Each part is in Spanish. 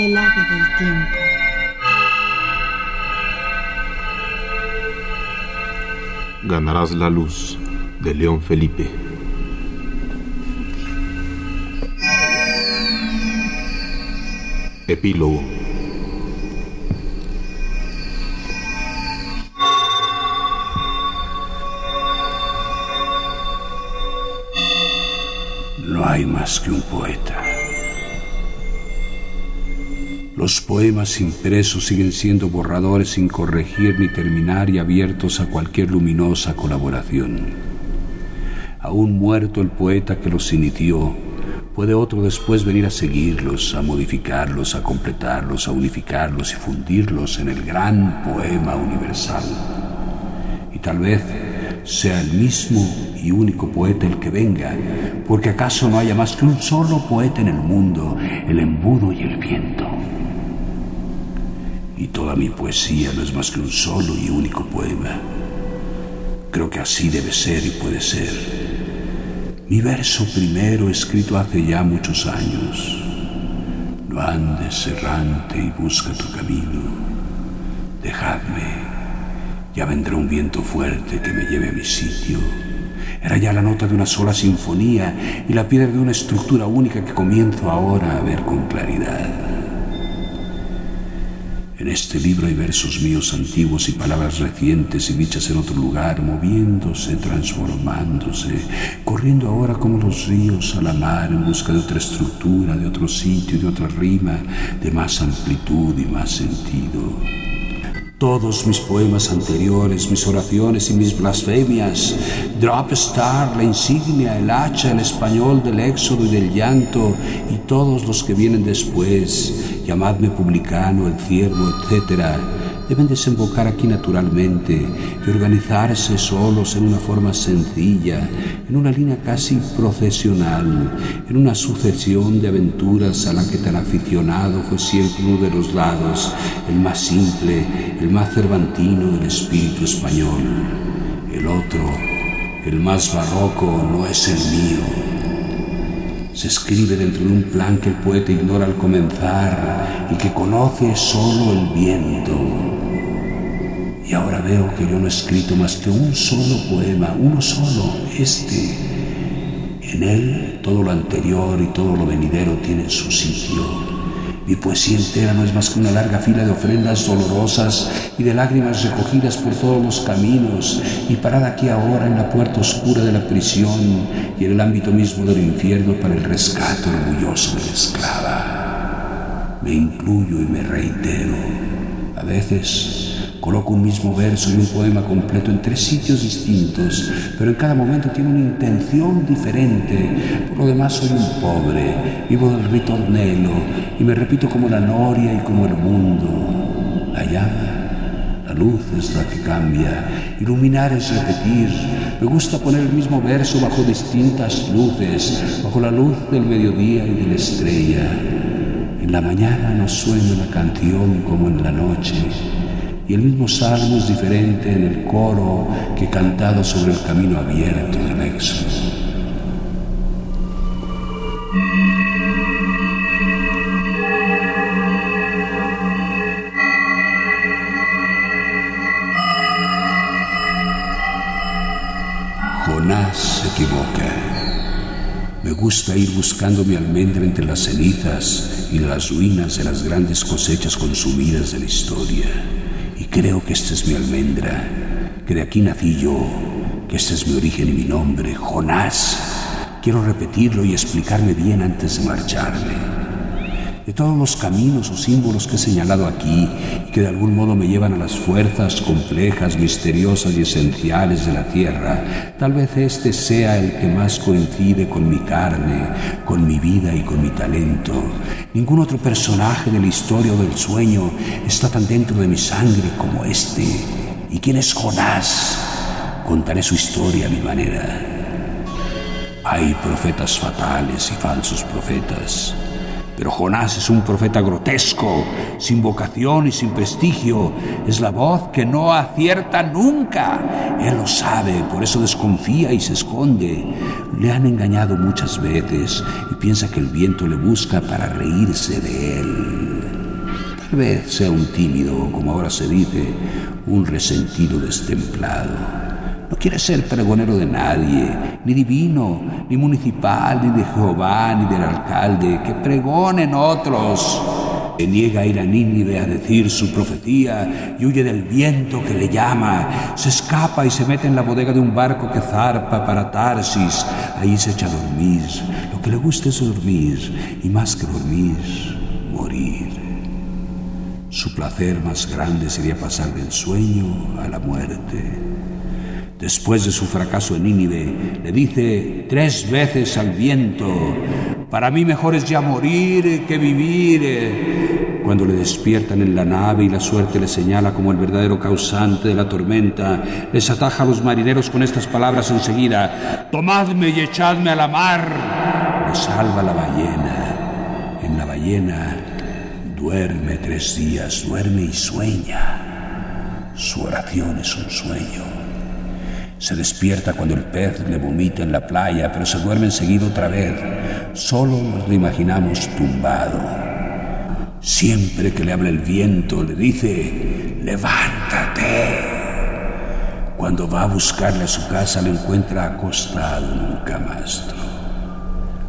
El ave del tiempo. Ganarás la luz de León Felipe. Epílogo. No hay más que un poeta. Los poemas impresos siguen siendo borradores sin corregir ni terminar y abiertos a cualquier luminosa colaboración. Aún muerto el poeta que los inició, puede otro después venir a seguirlos, a modificarlos, a completarlos, a unificarlos y fundirlos en el gran poema universal. Y tal vez sea el mismo y único poeta el que venga, porque acaso no haya más que un solo poeta en el mundo, el embudo y el viento. Y toda mi poesía no es más que un solo y único poema. Creo que así debe ser y puede ser. Mi verso primero escrito hace ya muchos años. No andes errante y busca tu camino. Dejadme. Ya vendrá un viento fuerte que me lleve a mi sitio. Era ya la nota de una sola sinfonía y la piedra de una estructura única que comienzo ahora a ver con claridad. En este libro hay versos míos antiguos y palabras recientes y dichas en otro lugar, moviéndose, transformándose, corriendo ahora como los ríos a la mar en busca de otra estructura, de otro sitio, de otra rima, de más amplitud y más sentido. Todos mis poemas anteriores, mis oraciones y mis blasfemias, Drop Star, la insignia, el hacha, el español del éxodo y del llanto, y todos los que vienen después, llamadme publicano, el ciervo, etc., deben desembocar aquí naturalmente y organizarse solos en una forma sencilla, en una línea casi procesional, en una sucesión de aventuras a la que tan aficionado fue siempre uno de los lados, el más simple, el más cervantino del espíritu español. El otro, el más barroco, no es el mío. Se escribe dentro de un plan que el poeta ignora al comenzar y que conoce solo el viento. Y ahora veo que yo no he escrito más que un solo poema, uno solo, este. En él todo lo anterior y todo lo venidero tienen su sitio. Mi poesía entera no es más que una larga fila de ofrendas dolorosas y de lágrimas recogidas por todos los caminos y parada aquí ahora en la puerta oscura de la prisión y en el ámbito mismo del infierno para el rescate orgulloso de la esclava. Me incluyo y me reitero. A veces Coloco un mismo verso y un poema completo en tres sitios distintos, pero en cada momento tiene una intención diferente. Por lo demás soy un pobre, vivo del ritornello y me repito como la noria y como el mundo. La llama, la luz es la que cambia, iluminar es repetir. Me gusta poner el mismo verso bajo distintas luces, bajo la luz del mediodía y de la estrella. En la mañana no suena la canción como en la noche y el mismo salmo es diferente en el coro que cantado sobre el camino abierto del éxodo. Jonás se equivoca. Me gusta ir buscando mi almendra entre las cenizas y las ruinas de las grandes cosechas consumidas de la historia. Creo que esta es mi almendra, que de aquí nací yo, que este es mi origen y mi nombre, Jonás. Quiero repetirlo y explicarme bien antes de marcharme. De todos los caminos o símbolos que he señalado aquí y que de algún modo me llevan a las fuerzas complejas, misteriosas y esenciales de la Tierra, tal vez este sea el que más coincide con mi carne, con mi vida y con mi talento. Ningún otro personaje de la historia o del sueño está tan dentro de mi sangre como este. ¿Y quién es Jonás? Contaré su historia a mi manera. Hay profetas fatales y falsos profetas. Pero Jonás es un profeta grotesco, sin vocación y sin prestigio. Es la voz que no acierta nunca. Él lo sabe, por eso desconfía y se esconde. Le han engañado muchas veces y piensa que el viento le busca para reírse de él. Tal vez sea un tímido, como ahora se dice, un resentido destemplado. No quiere ser pregonero de nadie, ni divino, ni municipal, ni de Jehová, ni del alcalde, que pregonen otros. Se niega a ir a Nínive a decir su profecía y huye del viento que le llama. Se escapa y se mete en la bodega de un barco que zarpa para Tarsis. Ahí se echa a dormir. Lo que le gusta es dormir y más que dormir, morir. Su placer más grande sería pasar del sueño a la muerte. Después de su fracaso en Nínive, le dice tres veces al viento, para mí mejor es ya morir que vivir. Cuando le despiertan en la nave y la suerte le señala como el verdadero causante de la tormenta, les ataja a los marineros con estas palabras enseguida, tomadme y echadme a la mar. Le salva la ballena. En la ballena duerme tres días, duerme y sueña. Su oración es un sueño. Se despierta cuando el pez le vomita en la playa, pero se duerme enseguida otra vez. Solo nos lo imaginamos tumbado. Siempre que le habla el viento, le dice, levántate. Cuando va a buscarle a su casa, le encuentra acostado en un camastro.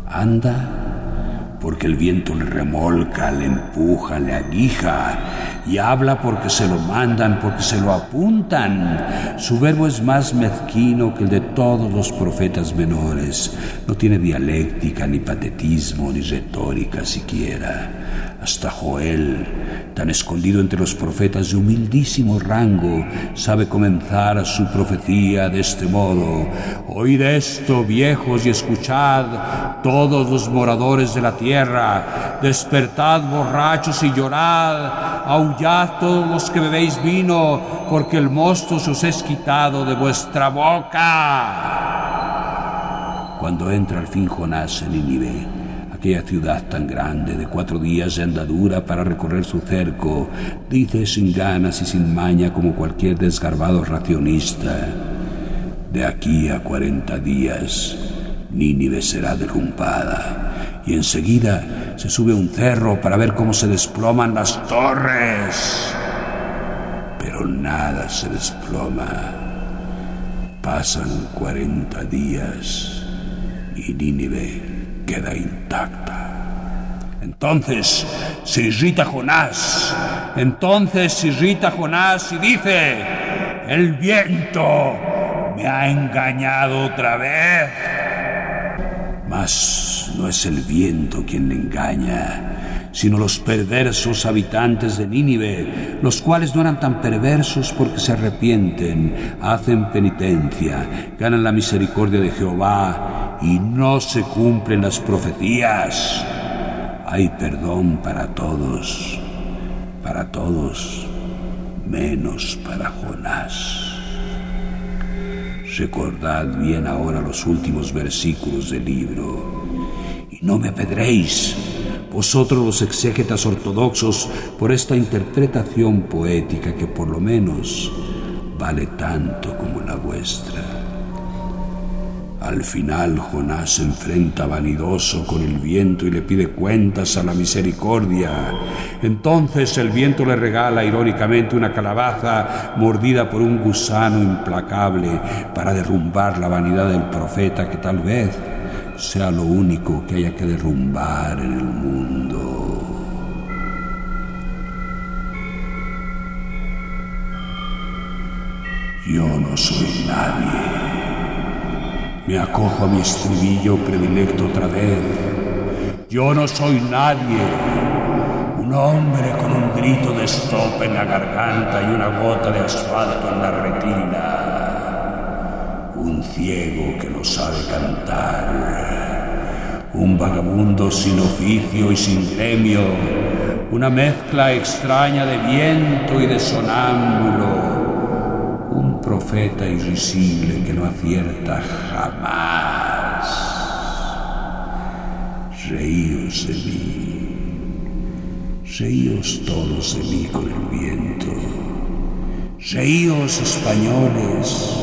Anda porque el viento le remolca, le empuja, le aguija y habla porque se lo mandan, porque se lo apuntan. Su verbo es más mezquino que el de todos los profetas menores. No tiene dialéctica, ni patetismo, ni retórica siquiera. Hasta Joel, tan escondido entre los profetas de humildísimo rango, sabe comenzar su profecía de este modo. Oíd esto, viejos, y escuchad, todos los moradores de la tierra, despertad borrachos y llorad, aullad todos los que bebéis vino, porque el mosto se os es quitado de vuestra boca. Cuando entra al fin Jonás en Nínive, aquella ciudad tan grande de cuatro días de andadura para recorrer su cerco, dice sin ganas y sin maña como cualquier desgarbado racionista. De aquí a cuarenta días, Nínive será derrumbada y enseguida se sube a un cerro para ver cómo se desploman las torres. Pero nada se desploma. Pasan cuarenta días y Nínive queda intacta. Entonces se irrita Jonás, entonces se irrita Jonás y dice, el viento me ha engañado otra vez. Mas no es el viento quien le engaña, sino los perversos habitantes de Nínive, los cuales no eran tan perversos porque se arrepienten, hacen penitencia, ganan la misericordia de Jehová y no se cumplen las profecías. Hay perdón para todos, para todos, menos para Jonás. Recordad bien ahora los últimos versículos del libro y no me apedréis vosotros los exégetas ortodoxos, por esta interpretación poética que por lo menos vale tanto como la vuestra. Al final Jonás se enfrenta vanidoso con el viento y le pide cuentas a la misericordia. Entonces el viento le regala irónicamente una calabaza mordida por un gusano implacable para derrumbar la vanidad del profeta que tal vez sea lo único que haya que derrumbar en el mundo. Yo no soy nadie. Me acojo a mi estribillo predilecto otra vez. Yo no soy nadie. Un hombre con un grito de stop en la garganta y una gota de asfalto en la retina. Un ciego que no sabe cantar. Un vagabundo sin oficio y sin gremio. Una mezcla extraña de viento y de sonámbulo profeta irrisible que no acierta jamás. Reíos de mí, reíos todos de mí con el viento, reíos españoles,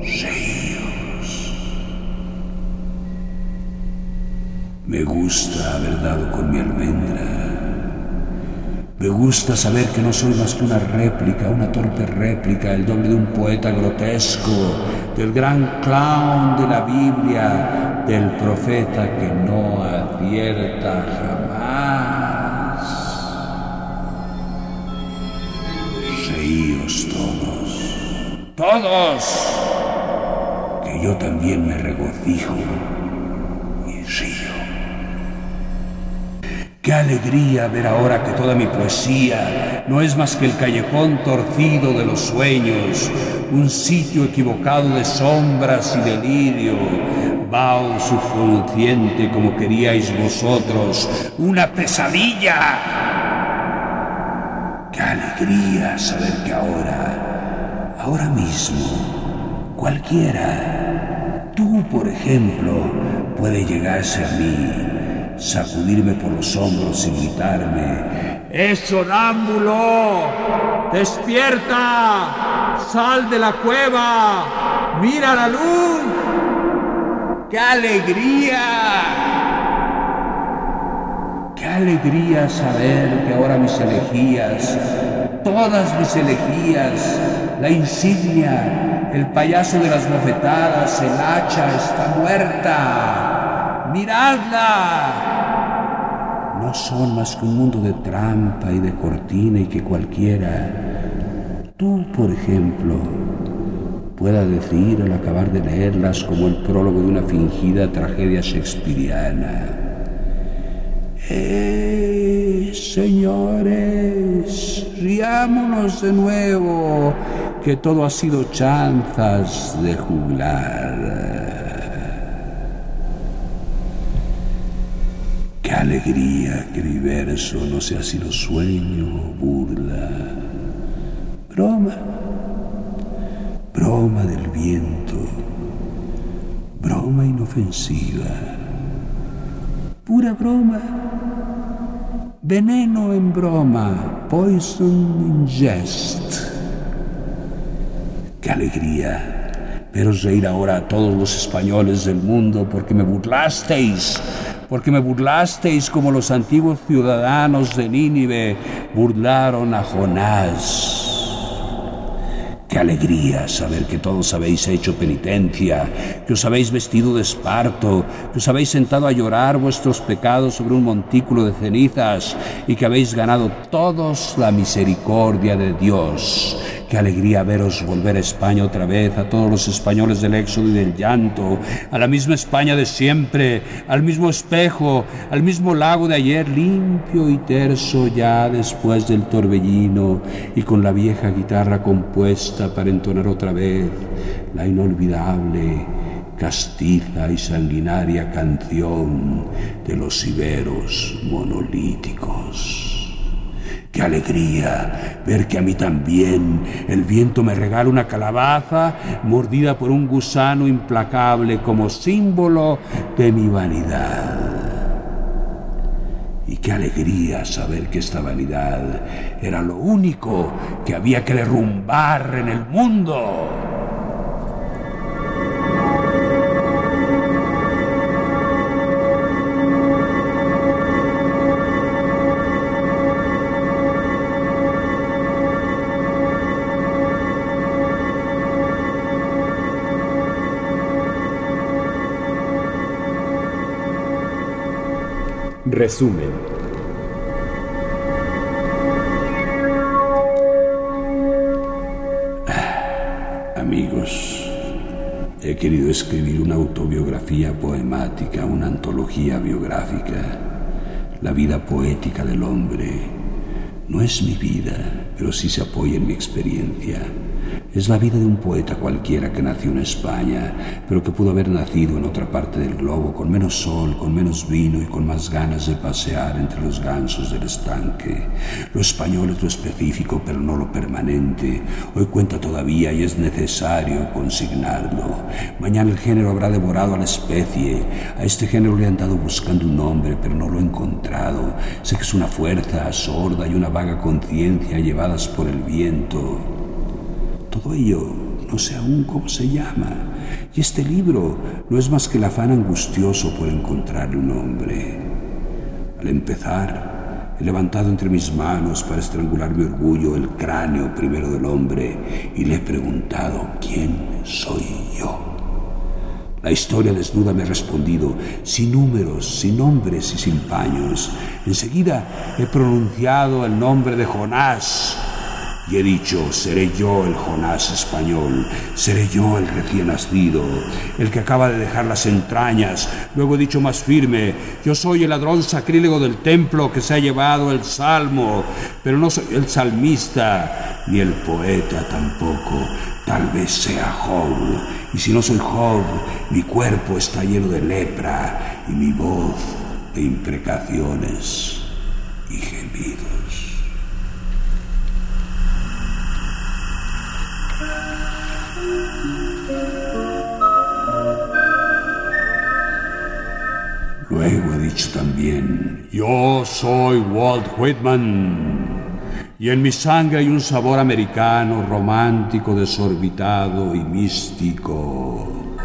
reíos. Me gusta haber dado con mi almendra me gusta saber que no soy más que una réplica, una torpe réplica, el doble de un poeta grotesco, del gran clown de la Biblia, del profeta que no acierta jamás. Reíos todos, todos, que yo también me regocijo y río. Qué alegría ver ahora que toda mi poesía no es más que el callejón torcido de los sueños, un sitio equivocado de sombras y delirio, vaho subconsciente como queríais vosotros, una pesadilla. Qué alegría saber que ahora, ahora mismo, cualquiera, tú por ejemplo, puede llegarse a mí sacudirme por los hombros y gritarme, ¡Es sonámbulo! ¡Despierta! ¡Sal de la cueva! ¡Mira la luz! ¡Qué alegría! ¡Qué alegría saber que ahora mis elegías, todas mis elegías, la insignia, el payaso de las bofetadas, el hacha está muerta! ¡Miradla! No son más que un mundo de trampa y de cortina y que cualquiera, tú por ejemplo, pueda decir al acabar de leerlas como el prólogo de una fingida tragedia shakespeariana. ¡Eh, señores! Riámonos de nuevo, que todo ha sido chanzas de juglar. Alegría que mi verso no sea sino sueño o burla. Broma, broma del viento, broma inofensiva, pura broma, veneno en broma, poison in jest. ¡Qué alegría! Pero reír ahora a todos los españoles del mundo porque me burlasteis porque me burlasteis como los antiguos ciudadanos de Nínive burlaron a Jonás. Qué alegría saber que todos habéis hecho penitencia, que os habéis vestido de esparto, que os habéis sentado a llorar vuestros pecados sobre un montículo de cenizas y que habéis ganado todos la misericordia de Dios Qué alegría veros volver a España otra vez, a todos los españoles del éxodo y del llanto, a la misma España de siempre, al mismo espejo, al mismo lago de ayer, limpio y terso ya después del torbellino y con la vieja guitarra compuesta para entonar otra vez la inolvidable, castiza y sanguinaria canción de los iberos monolíticos. Qué alegría ver que a mí también el viento me regala una calabaza mordida por un gusano implacable como símbolo de mi vanidad. Y qué alegría saber que esta vanidad era lo único que había que derrumbar en el mundo. Resumen. Amigos, he querido escribir una autobiografía poemática, una antología biográfica. la vida poética del hombre. No es mi vida, pero sí se apoya en mi experiencia. Es la vida de un poeta cualquiera que nació en España, pero que pudo haber nacido en otra parte del globo, con menos sol, con menos vino y con más ganas de pasear entre los gansos del estanque. Lo español es lo específico, pero no lo permanente. Hoy cuenta todavía y es necesario consignarlo. Mañana el género habrá devorado a la especie. A este género le han dado buscando un nombre, pero no lo he encontrado. Sé que es una fuerza sorda y una vaga conciencia llevadas por el viento. Todo ello no sé aún cómo se llama. Y este libro no es más que el afán angustioso por encontrarle un nombre. Al empezar, he levantado entre mis manos para estrangular mi orgullo el cráneo primero del hombre y le he preguntado quién soy yo. La historia desnuda me ha respondido, sin números, sin nombres y sin paños. Enseguida he pronunciado el nombre de Jonás y he dicho, seré yo el Jonás español, seré yo el recién nacido, el que acaba de dejar las entrañas. Luego he dicho más firme, yo soy el ladrón sacrílego del templo que se ha llevado el salmo, pero no soy el salmista, ni el poeta tampoco. Tal vez sea Job, y si no soy Job, mi cuerpo está lleno de lepra y mi voz de imprecaciones y gemidos. Luego he dicho también, yo soy Walt Whitman. Y en mi sangre hay un sabor americano, romántico, desorbitado y místico.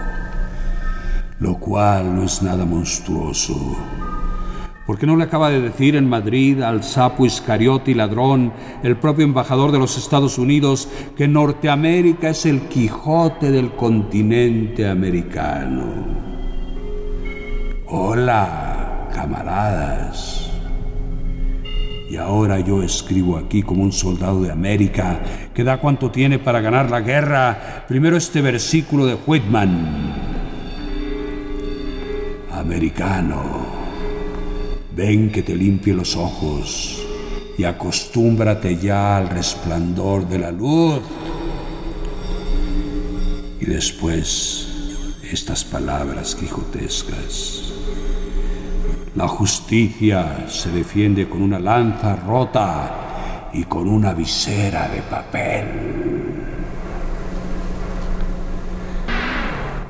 Lo cual no es nada monstruoso. ¿Por qué no le acaba de decir en Madrid al sapo Iscariote y ladrón, el propio embajador de los Estados Unidos, que Norteamérica es el Quijote del continente americano? Hola, camaradas. Y ahora yo escribo aquí como un soldado de América que da cuanto tiene para ganar la guerra. Primero este versículo de Whitman. Americano, ven que te limpie los ojos y acostúmbrate ya al resplandor de la luz. Y después estas palabras quijotescas. La justicia se defiende con una lanza rota y con una visera de papel.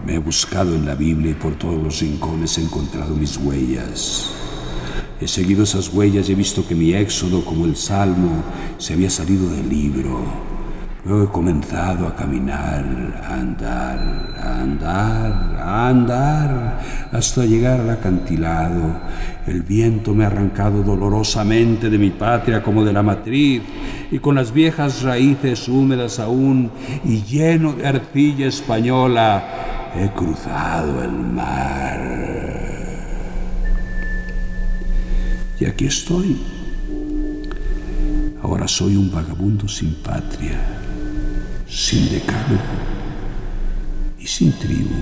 Me he buscado en la Biblia y por todos los rincones he encontrado mis huellas. He seguido esas huellas y he visto que mi éxodo, como el Salmo, se había salido del libro Luego he comenzado a caminar, a andar, a andar, a andar, hasta llegar al acantilado. El viento me ha arrancado dolorosamente de mi patria como de la matriz, y con las viejas raíces húmedas aún y lleno de arcilla española, he cruzado el mar. Aquí estoy. Ahora soy un vagabundo sin patria sin decálogo y sin tribu.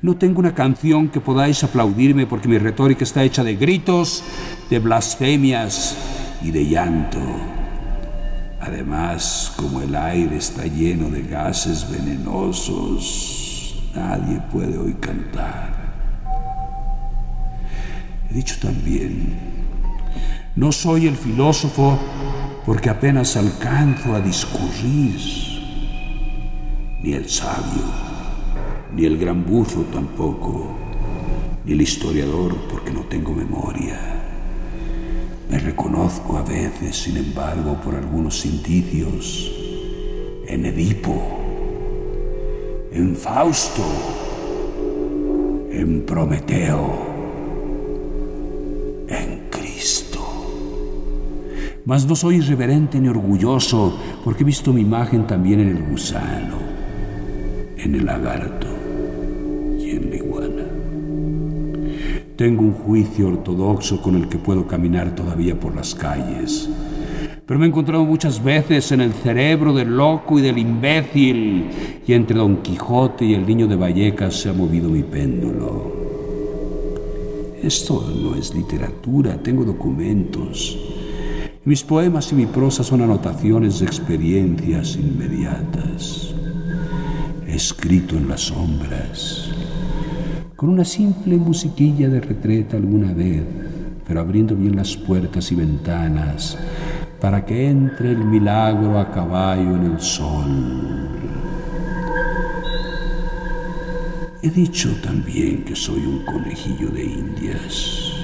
No tengo una canción que podáis aplaudirme porque mi retórica está hecha de gritos, de blasfemias y de llanto. Además, como el aire está lleno de gases venenosos, nadie puede hoy cantar. He dicho también, no soy el filósofo porque apenas alcanzo a discurrir, ni el sabio, ni el gran buzo tampoco, ni el historiador porque no tengo memoria. Me reconozco a veces, sin embargo, por algunos indicios, en Edipo, en Fausto, en Prometeo Mas no soy irreverente ni orgulloso, porque he visto mi imagen también en el gusano, en el lagarto y en la iguana. Tengo un juicio ortodoxo con el que puedo caminar todavía por las calles, pero me he encontrado muchas veces en el cerebro del loco y del imbécil, y entre Don Quijote y el niño de Vallecas se ha movido mi péndulo. Esto no es literatura, tengo documentos. Mis poemas y mi prosa son anotaciones de experiencias inmediatas. Escrito en las sombras, con una simple musiquilla de retreta alguna vez, pero abriendo bien las puertas y ventanas para que entre el milagro a caballo en el sol. He dicho también que soy un conejillo de indias.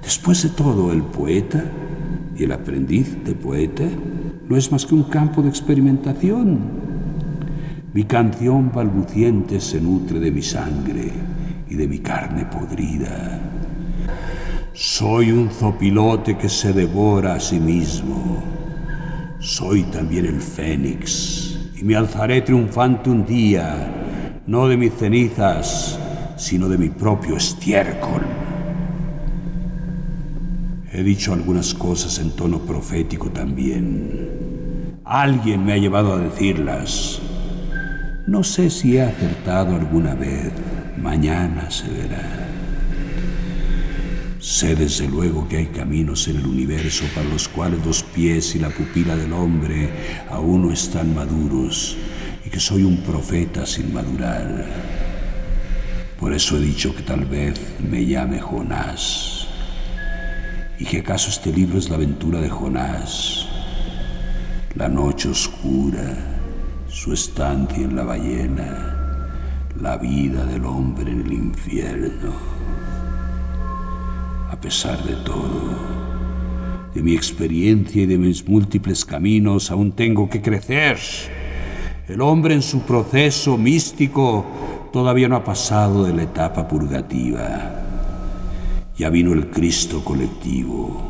Después de todo, el poeta y el aprendiz de poeta no es más que un campo de experimentación. Mi canción balbuciente se nutre de mi sangre y de mi carne podrida. Soy un zopilote que se devora a sí mismo. Soy también el fénix y me alzaré triunfante un día no de mis cenizas, sino de mi propio estiércol. He dicho algunas cosas en tono profético también. Alguien me ha llevado a decirlas. No sé si he acertado alguna vez. Mañana se verá. Sé desde luego que hay caminos en el universo para los cuales los pies y la pupila del hombre aún no están maduros y que soy un profeta sin madurar. Por eso he dicho que tal vez me llame Jonás. ¿Y que acaso este libro es la aventura de Jonás? La noche oscura, su estancia en la ballena, la vida del hombre en el infierno. A pesar de todo, de mi experiencia y de mis múltiples caminos, aún tengo que crecer el hombre en su proceso místico todavía no ha pasado de la etapa purgativa. Ya vino el Cristo colectivo.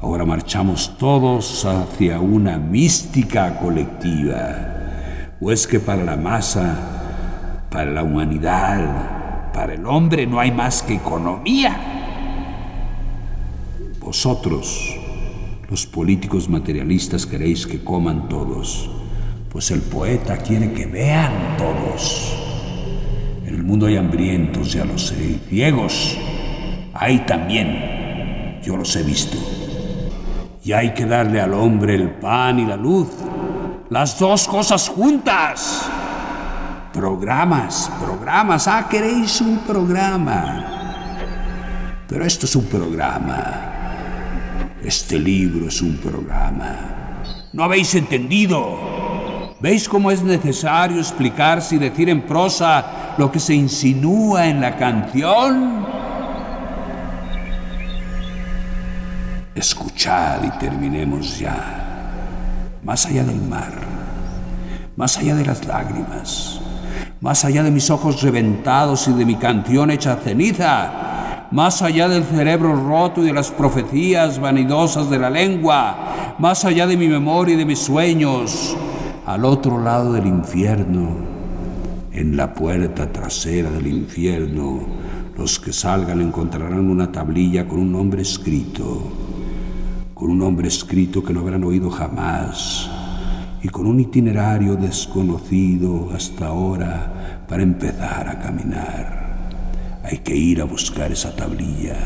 Ahora marchamos todos hacia una mística colectiva. ¿O es que para la masa, para la humanidad, para el hombre no hay más que economía? Vosotros, los políticos materialistas, queréis que coman todos pues el poeta quiere que vean todos. En el mundo hay hambrientos, ya lo sé, ciegos. Hay también, yo los he visto. Y hay que darle al hombre el pan y la luz, las dos cosas juntas. Programas, programas, ah, queréis un programa. Pero esto es un programa. Este libro es un programa. ¿No habéis entendido? ¿Veis cómo es necesario explicarse y decir en prosa lo que se insinúa en la canción? Escuchad y terminemos ya. Más allá del mar, más allá de las lágrimas, más allá de mis ojos reventados y de mi canción hecha ceniza, más allá del cerebro roto y de las profecías vanidosas de la lengua, más allá de mi memoria y de mis sueños, al otro lado del infierno, en la puerta trasera del infierno, los que salgan encontrarán una tablilla con un nombre escrito, con un nombre escrito que no habrán oído jamás y con un itinerario desconocido hasta ahora para empezar a caminar. Hay que ir a buscar esa tablilla.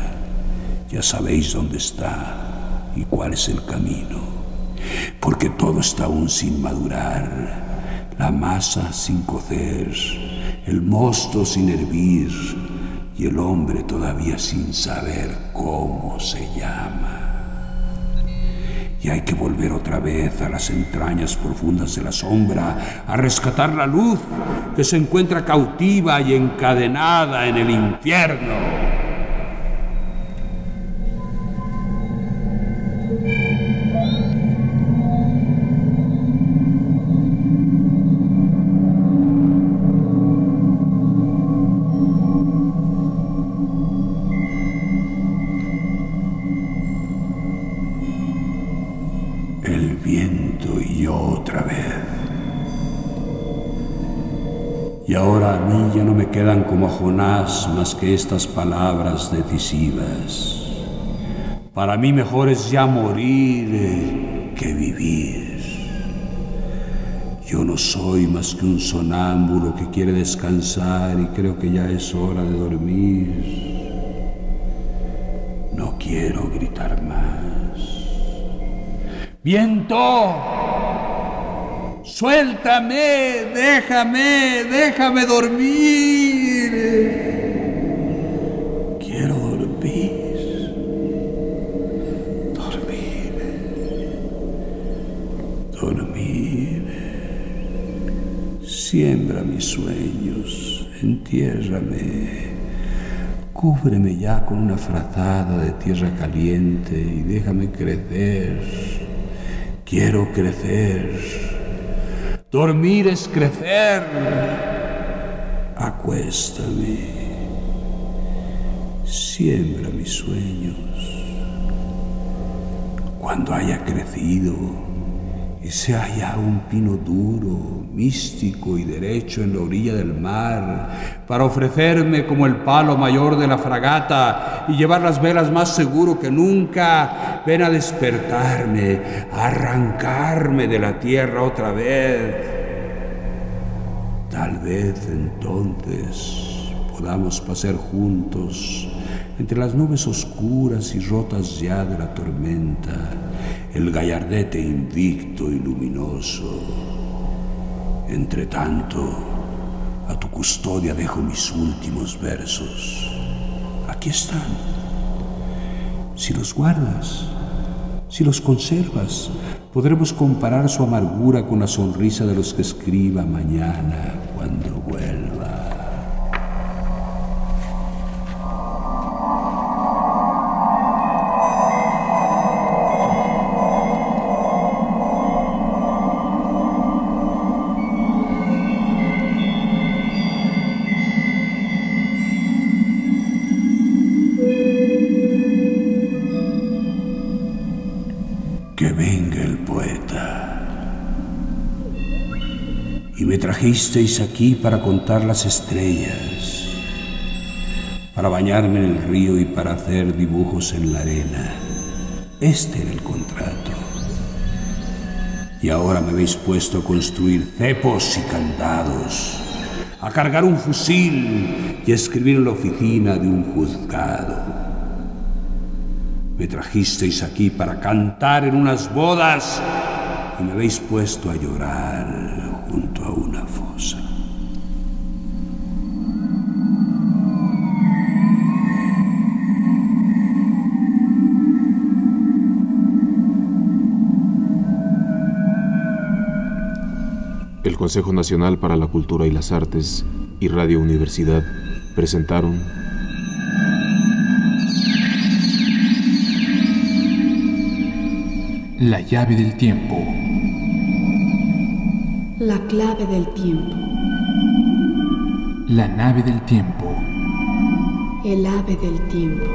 Ya sabéis dónde está y cuál es el camino porque todo está aún sin madurar, la masa sin cocer, el mosto sin hervir y el hombre todavía sin saber cómo se llama. Y hay que volver otra vez a las entrañas profundas de la sombra, a rescatar la luz que se encuentra cautiva y encadenada en el infierno. Más que estas palabras decisivas. Para mí mejor es ya morir que vivir. Yo no soy más que un sonámbulo que quiere descansar y creo que ya es hora de dormir. quiero gritar más. ¡Viento! ¡Suéltame! ¡Déjame! ¡Déjame dormir! Mis sueños, entiérrame. Cúbreme ya con una frazada de tierra caliente y déjame crecer. Quiero crecer. Dormir es crecer. Acuéstame. Siembra mis sueños. Cuando haya crecido y sea ya un pino duro, místico y derecho en la orilla del mar, para ofrecerme como el palo mayor de la fragata y llevar las velas más seguro que nunca, ven a despertarme, a arrancarme de la tierra otra vez. Tal vez entonces podamos pasar juntos entre las nubes oscuras y rotas ya de la tormenta, el gallardete invicto y luminoso. Entre tanto, a tu custodia dejo mis últimos versos. Aquí están. Si los guardas, si los conservas, podremos comparar su amargura con la sonrisa de los que escriba mañana cuando trajisteis aquí para contar las estrellas, para bañarme en el río y para hacer dibujos en la arena. Este era el contrato. Y ahora me habéis puesto a construir cepos y candados, a cargar un fusil y a escribir en la oficina de un juzgado. Me trajisteis aquí para cantar en unas bodas y me habéis puesto a llorar junto a una fosa. El Consejo Nacional para la Cultura y las Artes y Radio Universidad presentaron La llave del tiempo. La clave del tiempo. La nave del tiempo. El ave del tiempo.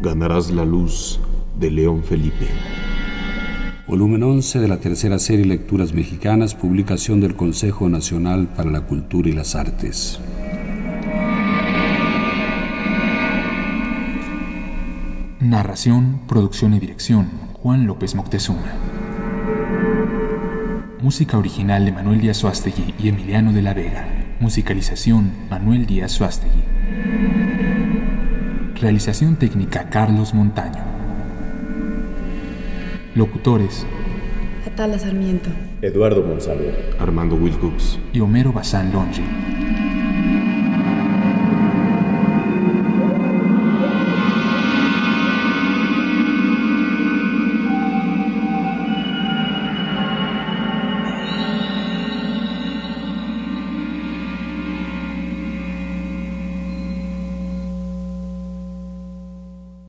Ganarás la luz de León Felipe. Volumen 11 de la tercera serie Lecturas Mexicanas, publicación del Consejo Nacional para la Cultura y las Artes. Narración, producción y dirección, Juan López Moctezuma. Música original de Manuel Díaz Suástegui y Emiliano de la Vega. Musicalización, Manuel Díaz Suástegui. Realización técnica, Carlos Montaño. Locutores, Atala Sarmiento. Eduardo Monsalvo. Armando Wilcox. y Homero Bazán Longi.